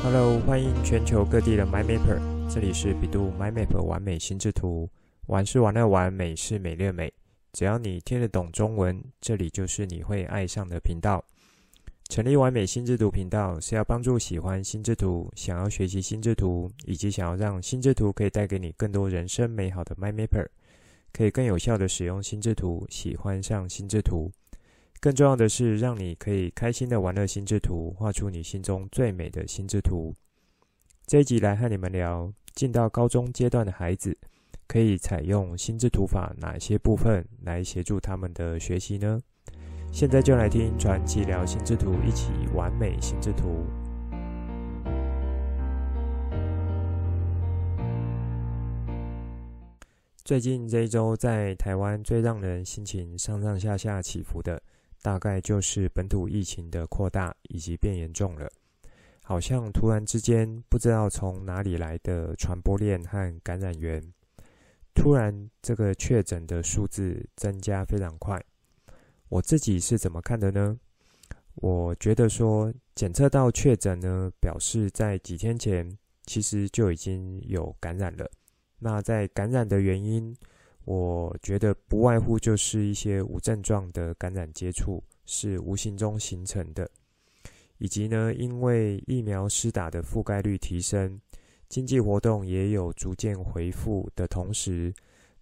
Hello，欢迎全球各地的 MyMapper，这里是比度 My Map 完美心智图，玩是玩乐玩，美是美乐美。只要你听得懂中文，这里就是你会爱上的频道。成立完美心智图频道是要帮助喜欢心智图、想要学习心智图，以及想要让心智图可以带给你更多人生美好的 MyMapper，可以更有效地使用心智图，喜欢上心智图。更重要的是，让你可以开心的玩乐心智图，画出你心中最美的心智图。这一集来和你们聊，进到高中阶段的孩子，可以采用心智图法哪些部分来协助他们的学习呢？现在就来听传奇聊心智图，一起完美心智图。最近这一周，在台湾最让人心情上上下下起伏的。大概就是本土疫情的扩大以及变严重了，好像突然之间不知道从哪里来的传播链和感染源，突然这个确诊的数字增加非常快。我自己是怎么看的呢？我觉得说检测到确诊呢，表示在几天前其实就已经有感染了。那在感染的原因，我觉得不外乎就是一些无症状的感染接触是无形中形成的，以及呢，因为疫苗施打的覆盖率提升，经济活动也有逐渐恢复的同时，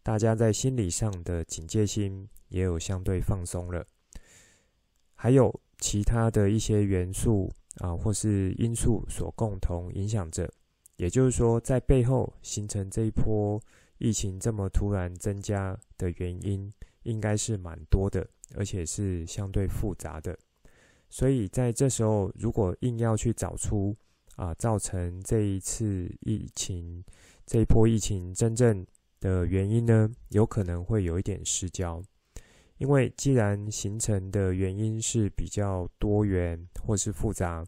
大家在心理上的警戒心也有相对放松了，还有其他的一些元素啊，或是因素所共同影响着，也就是说，在背后形成这一波。疫情这么突然增加的原因，应该是蛮多的，而且是相对复杂的。所以在这时候，如果硬要去找出啊，造成这一次疫情这一波疫情真正的原因呢，有可能会有一点失焦。因为既然形成的原因是比较多元或是复杂，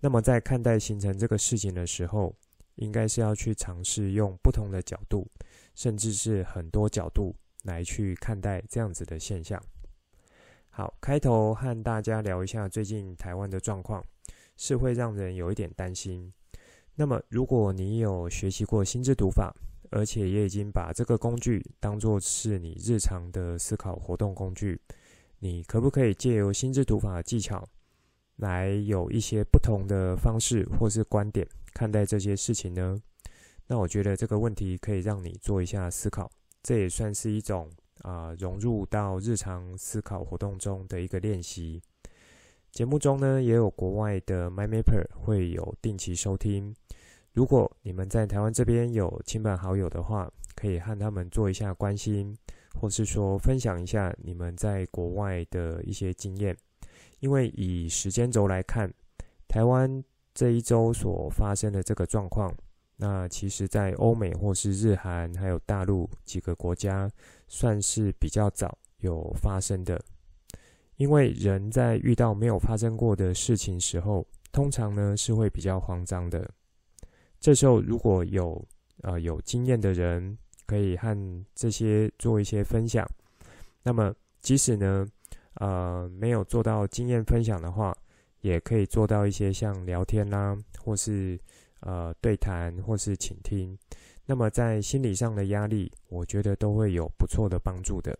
那么在看待形成这个事情的时候，应该是要去尝试用不同的角度。甚至是很多角度来去看待这样子的现象。好，开头和大家聊一下最近台湾的状况，是会让人有一点担心。那么，如果你有学习过心智图法，而且也已经把这个工具当作是你日常的思考活动工具，你可不可以借由心智图法的技巧，来有一些不同的方式或是观点看待这些事情呢？那我觉得这个问题可以让你做一下思考，这也算是一种啊、融入到日常思考活动中的一个练习。节目中呢，也有国外的 MyMapper 会有定期收听。如果你们在台湾这边有亲朋好友的话，可以和他们做一下关心，或是说分享一下你们在国外的一些经验。因为以时间轴来看，台湾这一周所发生的这个状况。那其实，在欧美或是日韩，还有大陆几个国家，算是比较早有发生的。因为人在遇到没有发生过的事情时候，通常呢是会比较慌张的。这时候如果有呃有经验的人，可以和这些做一些分享。那么即使呢呃没有做到经验分享的话，也可以做到一些像聊天啦、啊，或是。呃，对谈或是倾听，那么在心理上的压力，我觉得都会有不错的帮助的。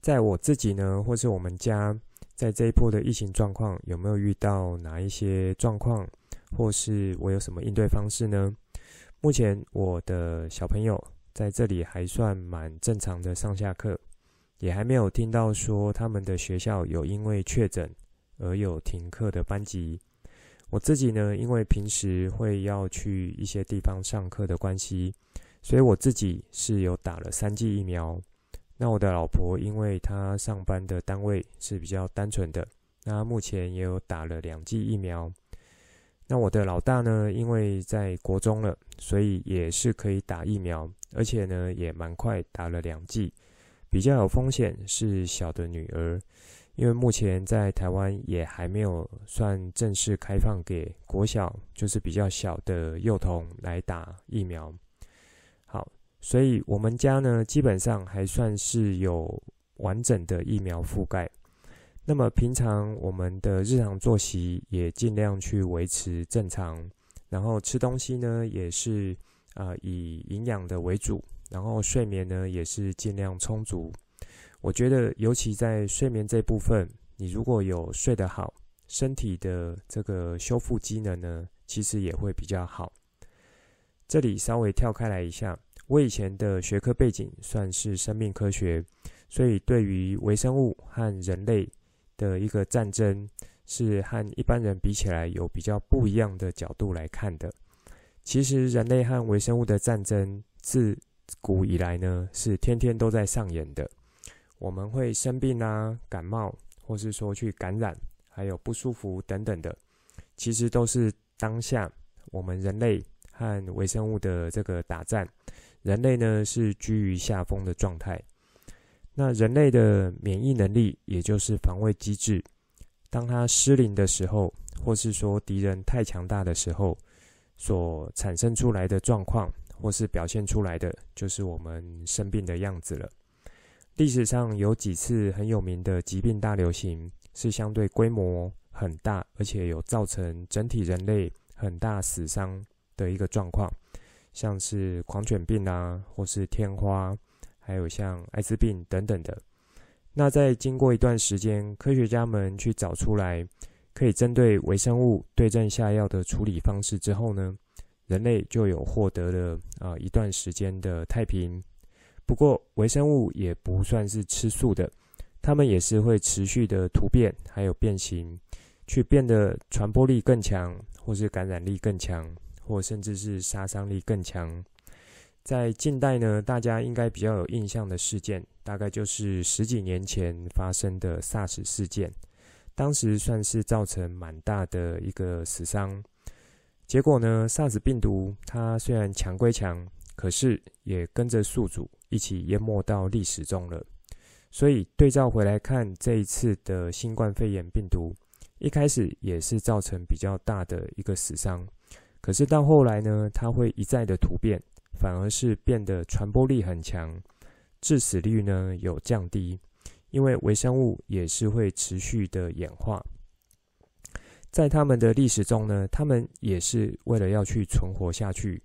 在我自己呢，或是我们家，在这一波的疫情状况，有没有遇到哪一些状况，或是我有什么应对方式呢？目前我的小朋友在这里还算蛮正常的上下课，也还没有听到说他们的学校有因为确诊而有停课的班级。我自己呢，因为平时会要去一些地方上课的关系，所以我自己是有打了三剂疫苗。那我的老婆，因为她上班的单位是比较单纯的，那目前也有打了两剂疫苗。那我的老大呢，因为在国中了，所以也是可以打疫苗，而且呢也蛮快打了两剂。比较有风险是小的女儿。因为目前在台湾也还没有算正式开放给国小，就是比较小的幼童来打疫苗。好，所以我们家呢，基本上还算是有完整的疫苗覆盖。那么平常我们的日常作息也尽量去维持正常，然后吃东西呢也是啊、以营养的为主，然后睡眠呢也是尽量充足。我觉得尤其在睡眠这部分，你如果有睡得好，身体的这个修复机能呢，其实也会比较好。这里稍微跳开来一下，我以前的学科背景算是生命科学，所以对于微生物和人类的一个战争，是和一般人比起来有比较不一样的角度来看的。其实人类和微生物的战争自古以来呢，是天天都在上演的。我们会生病啊，感冒，或是说去感染。还有不舒服等等的，其实都是当下我们人类和微生物的这个打战。人类呢是居于下风的状态。那人类的免疫能力，也就是防卫机制，当它失灵的时候，或是说敌人太强大的时候，所产生出来的状况，或是表现出来的，就是我们生病的样子了。历史上有几次很有名的疾病大流行。是相对规模很大，而且有造成整体人类很大死伤的一个状况，像是狂犬病啊，或是天花，还有像艾滋病等等的。那在经过一段时间，科学家们去找出来可以针对微生物对症下药的处理方式之后呢，人类就有获得了啊一段时间的太平。不过微生物也不算是吃素的。它们也是会持续的突变，还有变形，去变得传播力更强，或是感染力更强，或甚至是杀伤力更强。在近代呢，大家应该比较有印象的事件，大概就是十几年前发生的 SARS 事件。当时算是造成蛮大的一个死伤。结果呢，SARS 病毒它虽然强归强，可是也跟着宿主一起淹没到历史中了。所以对照回来看，这一次的新冠肺炎病毒，一开始也是造成比较大的一个死伤，可是到后来呢，它会一再的突变，反而是变得传播力很强，致死率呢有降低，因为微生物也是会持续的演化，在他们的历史中呢，他们也是为了要去存活下去，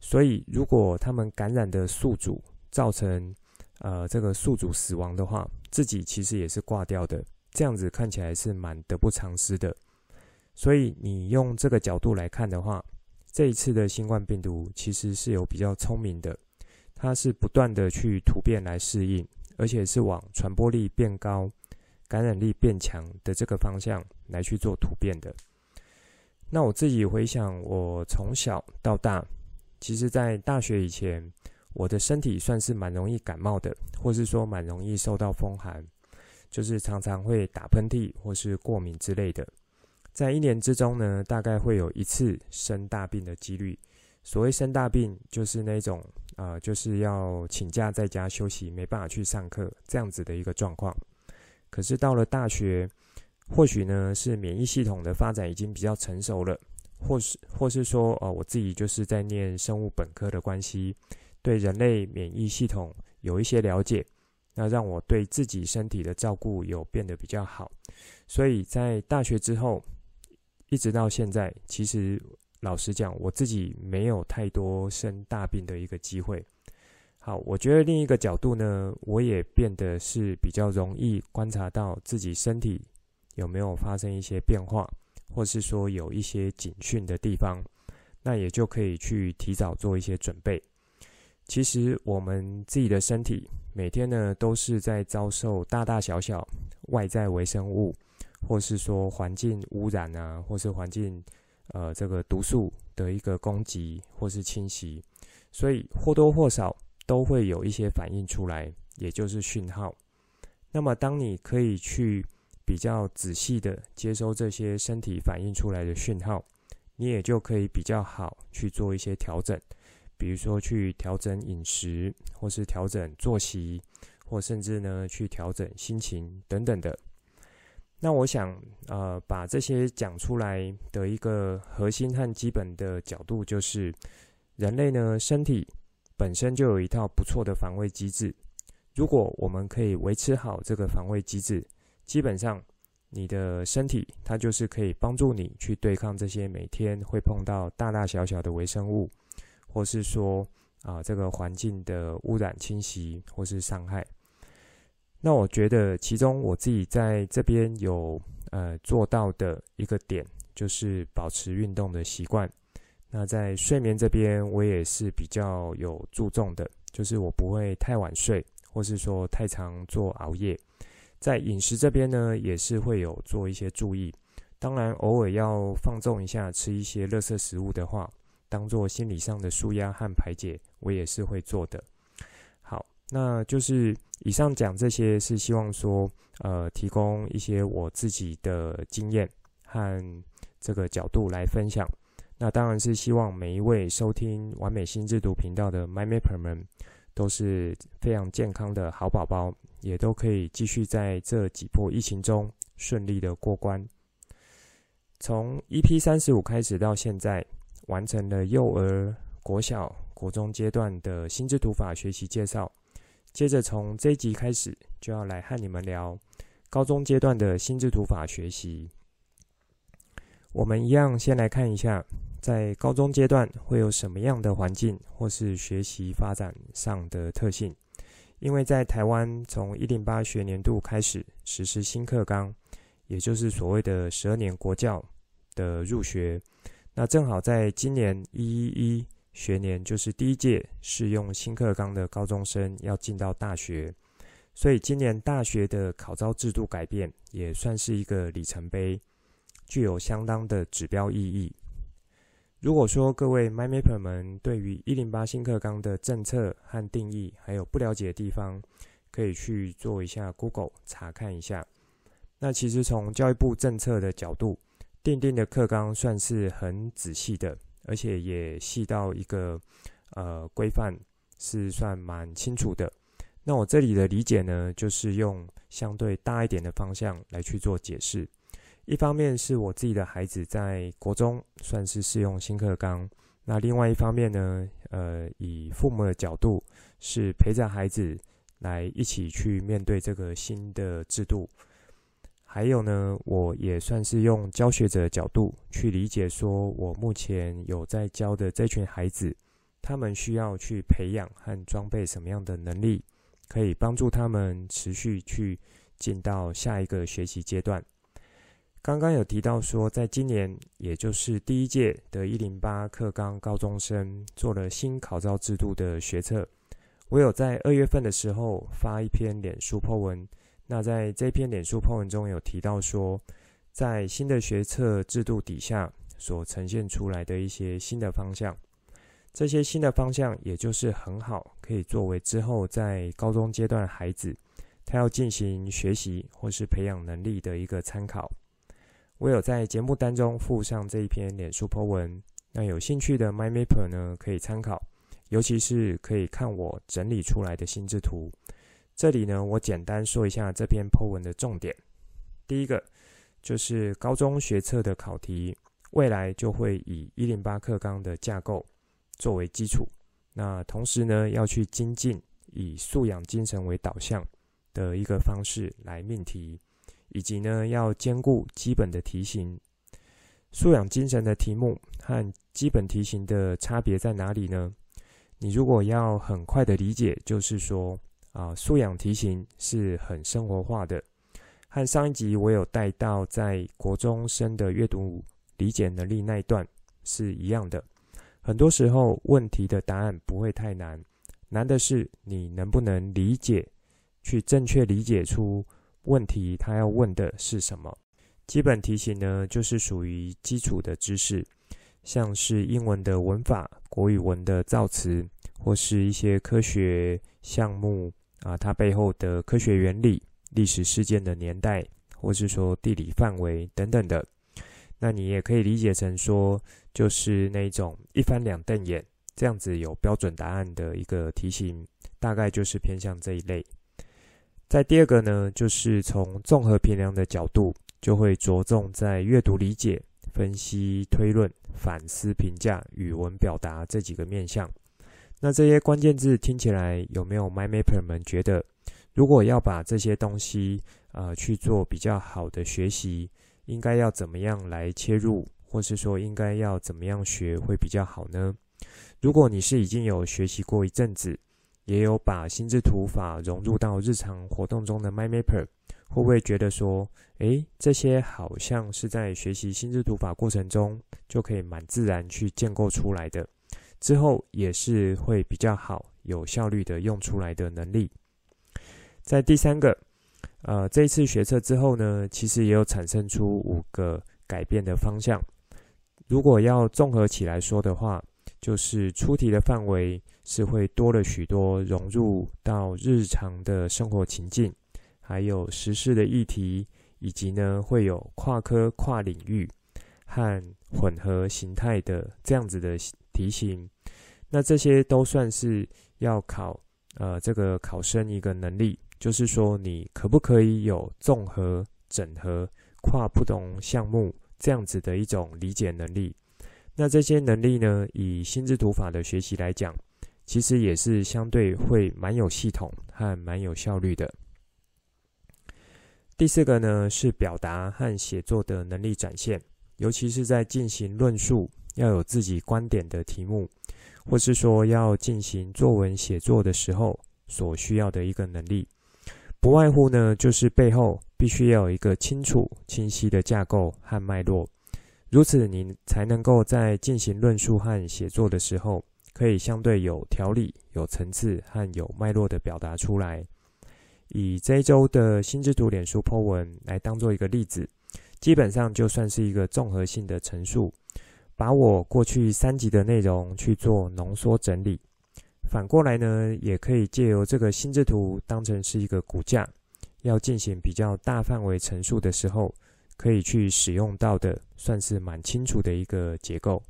所以如果他们感染的宿主造成呃，这个宿主死亡的话，自己其实也是挂掉的，这样子看起来是蛮得不偿失的。所以你用这个角度来看的话，这一次的新冠病毒其实是有比较聪明的，它是不断的去突变来适应，而且是往传播力变高、感染力变强的这个方向来去做突变的。那我自己回想，我从小到大，其实在大学以前。我的身体算是蛮容易感冒的，或是说蛮容易受到风寒，就是常常会打喷嚏或是过敏之类的。在一年之中呢，大概会有一次生大病的几率。所谓生大病，就是那种啊、就是要请假在家休息，没办法去上课这样子的一个状况。可是到了大学，或许呢是免疫系统的发展已经比较成熟了，或是或是说哦、我自己就是在念生物本科的关系。对人类免疫系统有一些了解，那让我对自己身体的照顾有变得比较好。所以在大学之后，一直到现在，其实老实讲，我自己没有太多生大病的一个机会。好，我觉得另一个角度呢，我也变得是比较容易观察到自己身体有没有发生一些变化，或是说有一些警讯的地方，那也就可以去提早做一些准备。其实我们自己的身体每天呢，都是在遭受大大小小外在微生物，或是说环境污染啊，或是环境呃这个毒素的一个攻击或是侵袭，所以或多或少都会有一些反应出来，也就是讯号。那么当你可以去比较仔细的接收这些身体反应出来的讯号，你也就可以比较好去做一些调整。比如说去调整饮食，或是调整作息，或甚至呢去调整心情等等的。那我想，呃，把这些讲出来的一个核心和基本的角度，就是人类呢身体本身就有一套不错的防卫机制。如果我们可以维持好这个防卫机制，基本上你的身体它就是可以帮助你去对抗这些每天会碰到大大小小的微生物，或是说啊这个环境的污染侵袭或是伤害。那我觉得其中我自己在这边有呃做到的一个点，就是保持运动的习惯。那在睡眠这边，我也是比较有注重的，就是我不会太晚睡，或是说太常做熬夜。在饮食这边呢，也是会有做一些注意。当然，偶尔要放纵一下，吃一些垃圾食物的话，当做心理上的舒压和排解，我也是会做的。好，那就是以上讲这些，是希望说，呃，提供一些我自己的经验和这个角度来分享。那当然是希望每一位收听完美心智读频道的 MyMapper 们都是非常健康的好宝宝，也都可以继续在这几波疫情中顺利的过关。从 EP 三十五开始到现在，完成了幼儿、国小、国中阶段的心智图法学习介绍。接着从这一集开始，就要来和你们聊高中阶段的心智图法学习。我们一样先来看一下。在高中阶段会有什么样的环境或是学习发展上的特性？因为在台湾从一零八学年度开始实施新课纲，也就是所谓的十二年国教的入学，那正好在今年一一一学年，就是第一届适用新课纲的高中生要进到大学，所以今年大学的考招制度改变也算是一个里程碑，具有相当的指标意义。如果说各位 MyMapper 们对于一零八新课纲的政策和定义还有不了解的地方，可以去做一下 Google 查看一下。那其实从教育部政策的角度，订定的课纲算是很仔细的，而且也细到一个呃规范是算蛮清楚的。那我这里的理解呢，就是用相对大一点的方向来去做解释。一方面是我自己的孩子在国中算是适用新课纲，那另外一方面呢，呃，以父母的角度是陪着孩子来一起去面对这个新的制度。还有呢，我也算是用教学者的角度去理解，说我目前有在教的这群孩子，他们需要去培养和装备什么样的能力，可以帮助他们持续去进到下一个学习阶段。刚刚有提到说，在今年，也就是第一届的一零八课纲高中生做了新考招制度的学测。我有在二月份的时候发一篇脸书 po 文，那在这篇脸书 po 文中有提到说，在新的学测制度底下所呈现出来的一些新的方向，这些新的方向也就是很好，可以作为之后在高中阶段孩子他要进行学习或是培养能力的一个参考。我有在节目当中附上这一篇脸书 po 文，那有兴趣的 MyMapper 呢可以参考，尤其是可以看我整理出来的心智图。这里呢，我简单说一下这篇 po 文的重点。第一个就是高中学测的考题，未来就会以一零八课纲的架构作为基础，那同时呢要去精进以素养精神为导向的一个方式来命题。以及呢，要兼顾基本的题型，素养精神的题目和基本题型的差别在哪里呢？你如果要很快的理解，就是说啊，素养题型是很生活化的，和上一集我有带到在国中生的阅读理解能力那一段是一样的。很多时候问题的答案不会太难，难的是你能不能理解，去正确理解出。问题他要问的是什么？基本题型呢，就是属于基础的知识，像是英文的文法、国语文的造词，或是一些科学项目啊，它背后的科学原理、历史事件的年代，或是说地理范围等等的。那你也可以理解成说，就是那种一翻两瞪眼这样子有标准答案的一个题型，大概就是偏向这一类。在第二个呢，就是从综合评量的角度，就会着重在阅读理解、分析推论、反思评价、语文表达这几个面向。那这些关键字听起来有没有 MyMapper 们觉得，如果要把这些东西呃去做比较好的学习，应该要怎么样来切入，或是说应该要怎么样学会比较好呢？如果你是已经有学习过一阵子，也有把心智图法融入到日常活动中的 MyMapper，会不会觉得说，诶，这些好像是在学习心智图法过程中就可以蛮自然去建构出来的，之后也是会比较好、有效率的用出来的能力。在第三个，呃，这一次学测之后呢，其实也有产生出五个改变的方向。如果要综合起来说的话，就是出题的范围是会多了许多融入到日常的生活情境，还有时事的议题，以及呢会有跨科跨领域和混合形态的这样子的题型。那这些都算是要考呃这个考生一个能力。就是说，你可不可以有综合、整合、跨不同项目这样子的一种理解能力？那这些能力呢，以心智图法的学习来讲，其实也是相对会蛮有系统和蛮有效率的。第四个呢，是表达和写作的能力展现，尤其是在进行论述要有自己观点的题目，或是说要进行作文写作的时候所需要的一个能力。不外乎呢，就是背后必须要有一个清楚、清晰的架构和脉络，如此你才能够在进行论述和写作的时候，可以相对有条理、有层次和有脉络的表达出来。以这一周的心智图脸书 po 文来当做一个例子，基本上就算是一个综合性的陈述，把我过去三集的内容去做浓缩整理。反过来呢，也可以借由这个心智图当成是一个骨架，要进行比较大范围陈述的时候，可以去使用到的，算是蛮清楚的一个结构。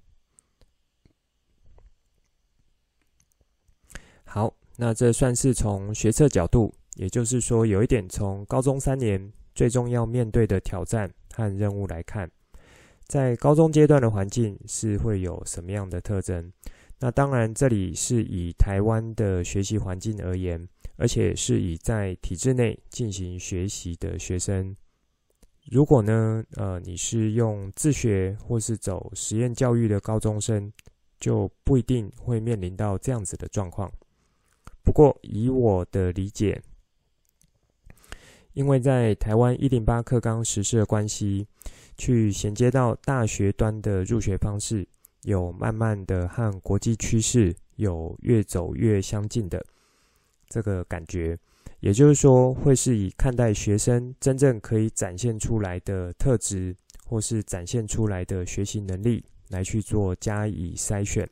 好，那这算是从学测角度，也就是说有一点从高中三年最终要面对的挑战和任务来看，在高中阶段的环境是会有什么样的特征？那当然，这里是以台湾的学习环境而言，而且是以在体制内进行学习的学生。如果呢，呃，你是用自学或是走实验教育的高中生，就不一定会面临到这样子的状况。不过，以我的理解，因为在台湾一零八课纲实施的关系，去衔接到大学端的入学方式。有慢慢的和国际趋势有越走越相近的这个感觉，也就是说，会是以看待学生真正可以展现出来的特质，或是展现出来的学习能力来去做加以筛选。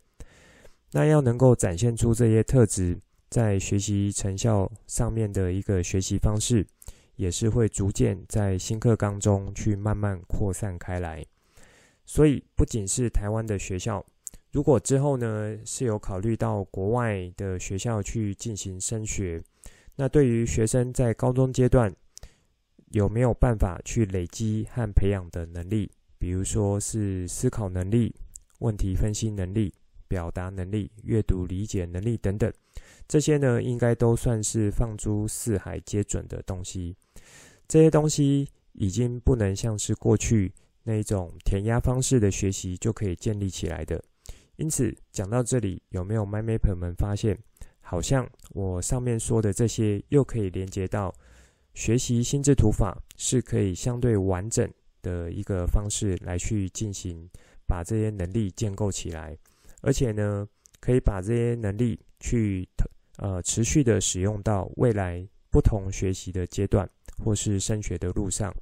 那要能够展现出这些特质，在学习成效上面的一个学习方式，也是会逐渐在新课纲中去慢慢扩散开来。所以，不仅是台湾的学校，如果之后呢是有考虑到国外的学校去进行升学，那对于学生在高中阶段有没有办法去累积和培养的能力，比如说是思考能力、问题分析能力、表达能力、阅读理解能力等等，这些呢应该都算是放诸四海皆准的东西。这些东西已经不能像是过去。那一种填鸭方式的学习就可以建立起来的。因此，讲到这里，有没有 MindMapper 们发现，好像我上面说的这些，又可以连接到学习心智图法，是可以相对完整的一个方式来去进行，把这些能力建构起来，而且呢，可以把这些能力去呃持续的使用到未来不同学习的阶段，或是升学的路上。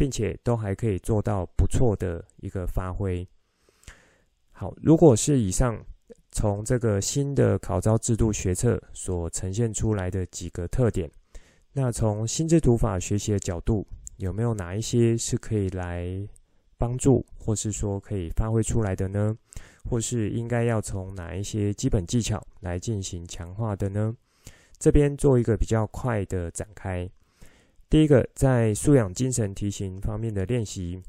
并且都还可以做到不错的一个发挥。好，如果是以上从这个新的考招制度学测所呈现出来的几个特点，那从心智图法学习的角度，有没有哪一些是可以来帮助，或是说可以发挥出来的呢？或是应该要从哪一些基本技巧来进行强化的呢？这边做一个比较快的展开。第一个，在素养精神题型方面的练习，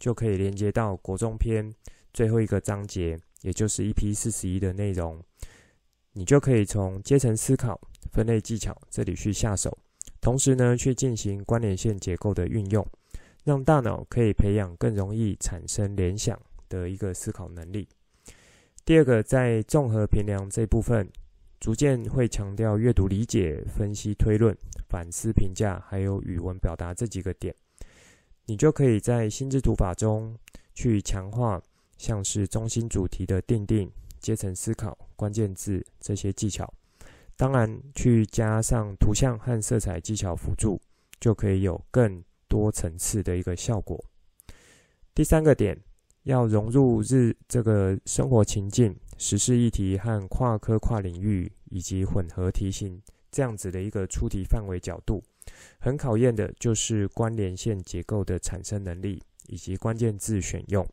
就可以连接到国中篇最后一个章节，也就是 EP 四十一的内容。你就可以从阶层思考、分类技巧这里去下手，同时呢，去进行关联线结构的运用，让大脑可以培养更容易产生联想的一个思考能力。第二个，在综合评量这部分，逐渐会强调阅读理解、分析推论、反思评价，还有语文表达这几个点，你就可以在心智图法中去强化，像是中心主题的定定、阶层思考、关键字这些技巧。当然，去加上图像和色彩技巧辅助，就可以有更多层次的一个效果。第三个点，要融入日这个生活情境、时事议题和跨科跨领域以及混合题型这样子的一个出题范围角度，很考验的就是关联线结构的产生能力以及关键字选用，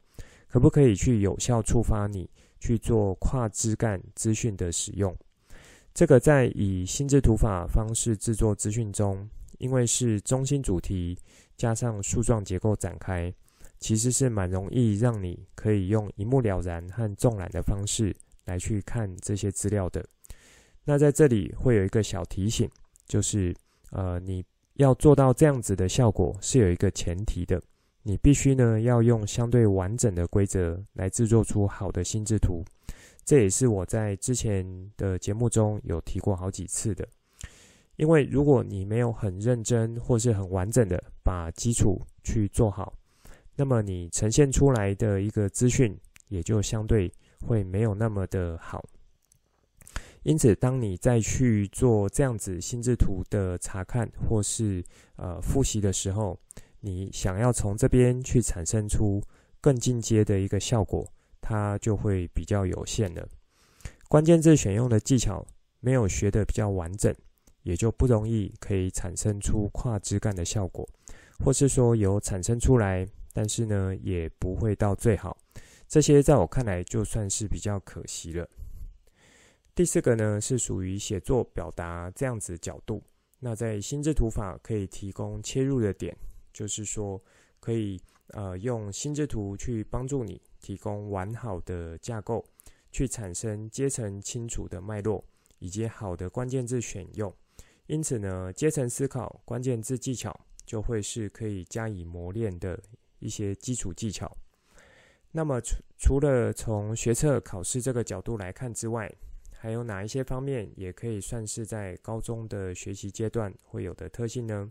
可不可以去有效触发你去做跨枝干资讯的使用。这个在以心智图法方式制作资讯中，因为是中心主题加上树状结构展开，其实是蛮容易让你可以用一目了然和纵览的方式来去看这些资料的。那在这里会有一个小提醒，就是呃，你要做到这样子的效果是有一个前提的，你必须呢要用相对完整的规则来制作出好的心智图。这也是我在之前的节目中有提过好几次的，因为如果你没有很认真或是很完整的把基础去做好，那么你呈现出来的一个资讯也就相对会没有那么的好。因此，当你再去做这样子心智图的查看或是呃复习的时候，你想要从这边去产生出更进阶的一个效果。它就会比较有限了。关键字选用的技巧没有学的比较完整，也就不容易可以产生出跨枝干的效果，或是说有产生出来，但是呢也不会到最好。这些在我看来就算是比较可惜了。第四个呢是属于写作表达这样子角度，那在心智图法可以提供切入的点，就是说可以呃用心智图去帮助你。提供完好的架构，去产生阶层清楚的脉络，以及好的关键字选用。因此呢，阶层思考、关键字技巧就会是可以加以磨练的一些基础技巧。那么，除除了从学测考试这个角度来看之外，还有哪一些方面也可以算是在高中的学习阶段会有的特性呢？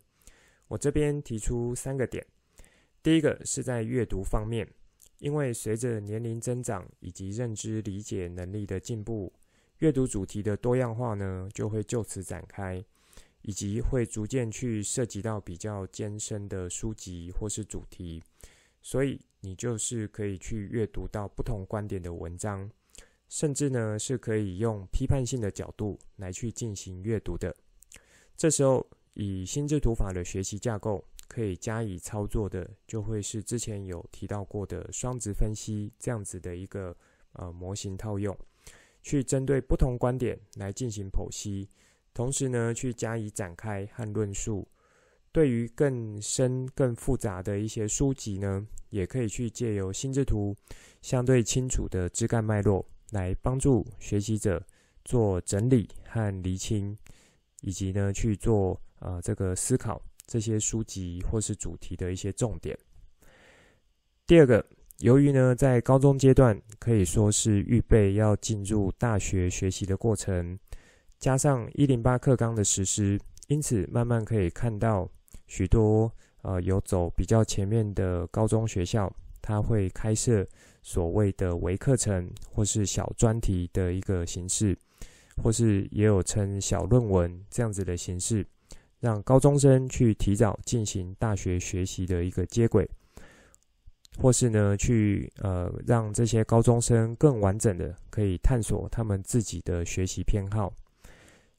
我这边提出三个点。第一个是在阅读方面。因为随着年龄增长以及认知理解能力的进步，阅读主题的多样化呢，就会就此展开，以及会逐渐去涉及到比较艰深的书籍或是主题，所以你就是可以去阅读到不同观点的文章，甚至呢是可以用批判性的角度来去进行阅读的。这时候，以心智图法的学习架构。可以加以操作的，就会是之前有提到过的双值分析这样子的一个呃模型套用，去针对不同观点来进行剖析，同时呢去加以展开和论述。对于更深更复杂的一些书籍呢，也可以去借由心智图相对清楚的枝干脉络，来帮助学习者做整理和厘清，以及呢去做呃这个思考。这些书籍或是主题的一些重点。第二个，由于呢，在高中阶段可以说是预备要进入大学学习的过程，加上一零八课纲的实施，因此慢慢可以看到许多呃有走比较前面的高中学校，它会开设所谓的微课程或是小专题的一个形式，或是也有称小论文这样子的形式。让高中生去提早进行大学学习的一个接轨，或是呢，去呃让这些高中生更完整的可以探索他们自己的学习偏好，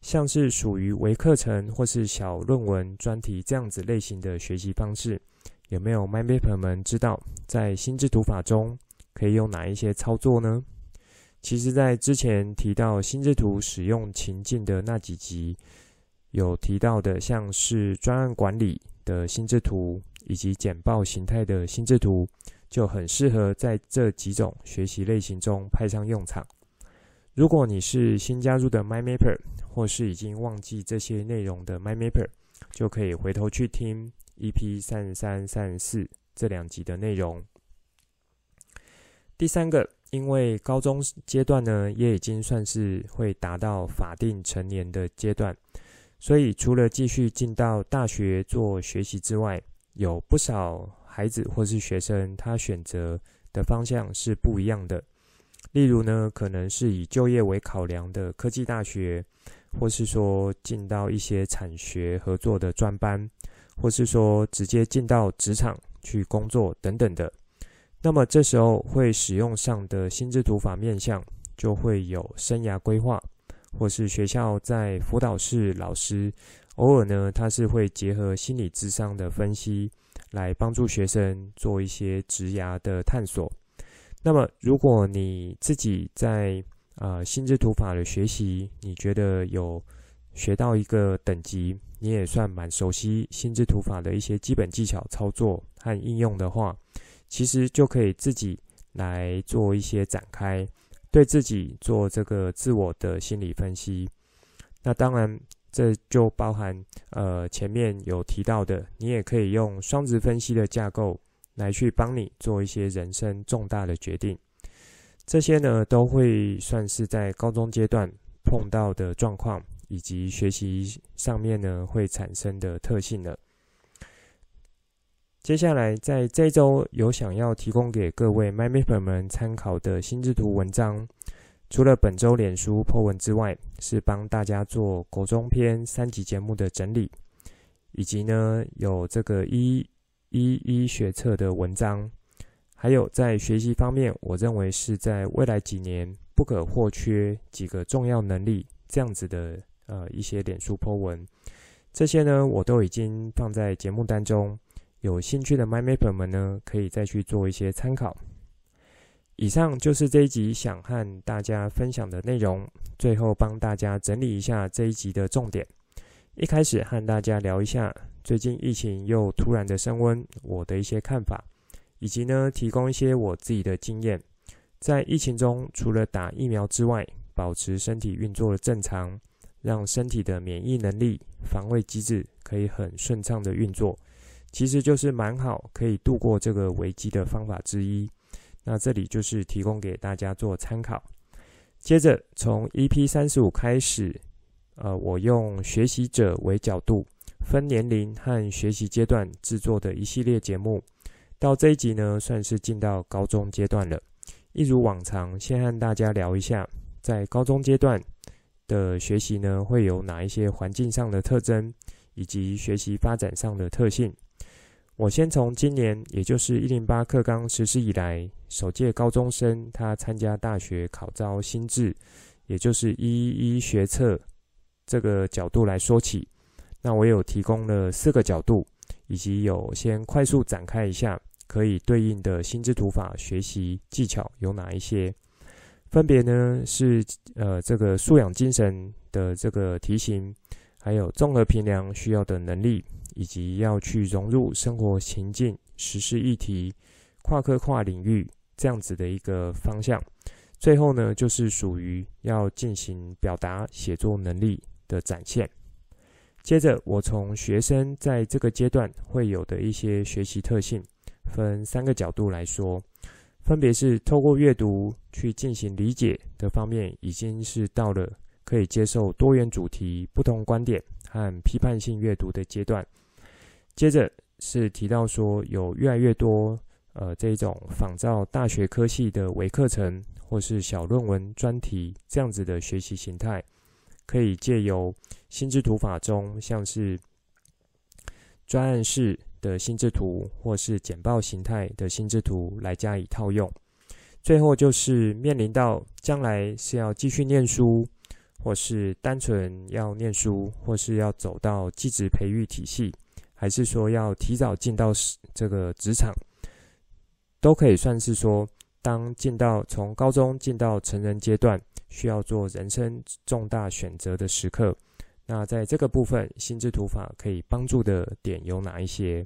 像是属于微课程或是小论文专题这样子类型的学习方式，有没有 MyMapper 们知道在心智图法中可以用哪一些操作呢？其实，在之前提到心智图使用情境的那几集。有提到的，像是专案管理的心智图，以及简报形态的心智图，就很适合在这几种学习类型中派上用场。如果你是新加入的 MyMapper，或是已经忘记这些内容的 MyMapper，就可以回头去听 EP 三十三、三十四这两集的内容。第三个，因为高中阶段呢，也已经算是会达到法定成年的阶段，所以除了继续进到大学做学习之外，有不少孩子或是学生，他选择的方向是不一样的。例如呢，可能是以就业为考量的科技大学，或是说进到一些产学合作的专班，或是说直接进到职场去工作等等的。那么这时候会使用上的心智图法面向，就会有生涯规划，或是学校在辅导室老师偶尔呢，他是会结合心理智商的分析，来帮助学生做一些职涯的探索。那么，如果你自己在呃心智图法的学习，你觉得有学到一个等级，你也算蛮熟悉心智图法的一些基本技巧操作和应用的话，其实就可以自己来做一些展开，对自己做这个自我的心理分析。那当然，这就包含呃前面有提到的，你也可以用双值分析的架构。来去帮你做一些人生重大的决定，这些呢都会算是在高中阶段碰到的状况，以及学习上面呢会产生的特性了。接下来在这周有想要提供给各位 MyMapper 们参考的心智图文章，除了本周脸书破文之外，是帮大家做国中篇三集节目的整理，以及呢有这个一。一一学测的文章，还有在学习方面，我认为是在未来几年不可或缺几个重要能力这样子的呃一些脸书 po 文，这些呢我都已经放在节目当中，有兴趣的 MyMapper 们呢可以再去做一些参考。以上就是这一集想和大家分享的内容，最后帮大家整理一下这一集的重点。一开始和大家聊一下最近疫情又突然的升温，我的一些看法，以及呢提供一些我自己的经验。在疫情中，除了打疫苗之外，保持身体运作的正常，让身体的免疫能力、防卫机制可以很顺畅的运作，其实就是蛮好可以度过这个危机的方法之一。那这里就是提供给大家做参考。接着从 EP 三十五开始。呃，我用学习者为角度，分年龄和学习阶段制作的一系列节目，到这一集呢，算是进到高中阶段了。一如往常，先和大家聊一下，在高中阶段的学习呢，会有哪一些环境上的特征，以及学习发展上的特性。我先从今年，也就是一零八课纲实施以来，首届高中生他参加大学考招新制，也就是一一一学测。这个角度来说起，那我有提供了四个角度，以及有先快速展开一下可以对应的心智图法学习技巧有哪一些？分别呢是呃这个素养精神的这个题型，还有综合评量需要的能力，以及要去融入生活情境、时事议题、跨科跨领域这样子的一个方向。最后呢就是属于要进行表达写作能力的展现。接着，我从学生在这个阶段会有的一些学习特性，分三个角度来说，分别是透过阅读去进行理解的方面，已经是到了可以接受多元主题、不同观点和批判性阅读的阶段。接着是提到说，有越来越多呃这种仿照大学科系的微课程或是小论文专题这样子的学习形态。可以借由心智图法中，像是专案式的心智图，或是简报形态的心智图来加以套用。最后就是面临到将来是要继续念书，或是单纯要念书，或是要走到技职培育体系，还是说要提早进到这个职场，都可以算是说，当进到从高中进到成人阶段。需要做人生重大选择的时刻，那在这个部分，心智图法可以帮助的点有哪一些？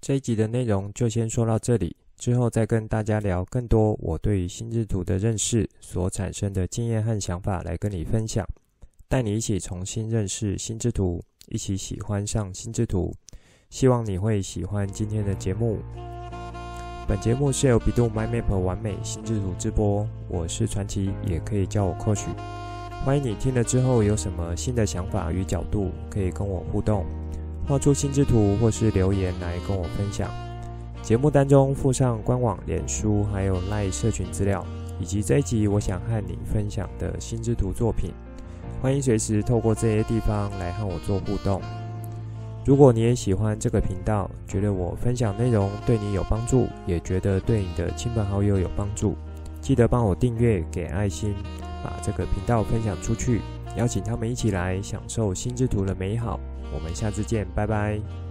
这一集的内容就先说到这里，之后再跟大家聊更多我对心智图的认识所产生的经验和想法来跟你分享，带你一起重新认识心智图，一起喜欢上心智图。希望你会喜欢今天的节目。本节目是由 bEDU MindMap 玩美心智图直播，我是传奇，也可以叫我 Coach。欢迎你听了之后有什么新的想法与角度，可以跟我互动，画出心智图或是留言来跟我分享。节目当中附上官网、脸书还有 LINE 社群资料，以及这一集我想和你分享的心智图作品。欢迎随时透过这些地方来和我做互动。如果你也喜欢这个频道，觉得我分享内容对你有帮助，也觉得对你的亲朋好友有帮助，记得帮我订阅、给爱心，把这个频道分享出去，邀请他们一起来享受心之图的美好。我们下次见，拜拜。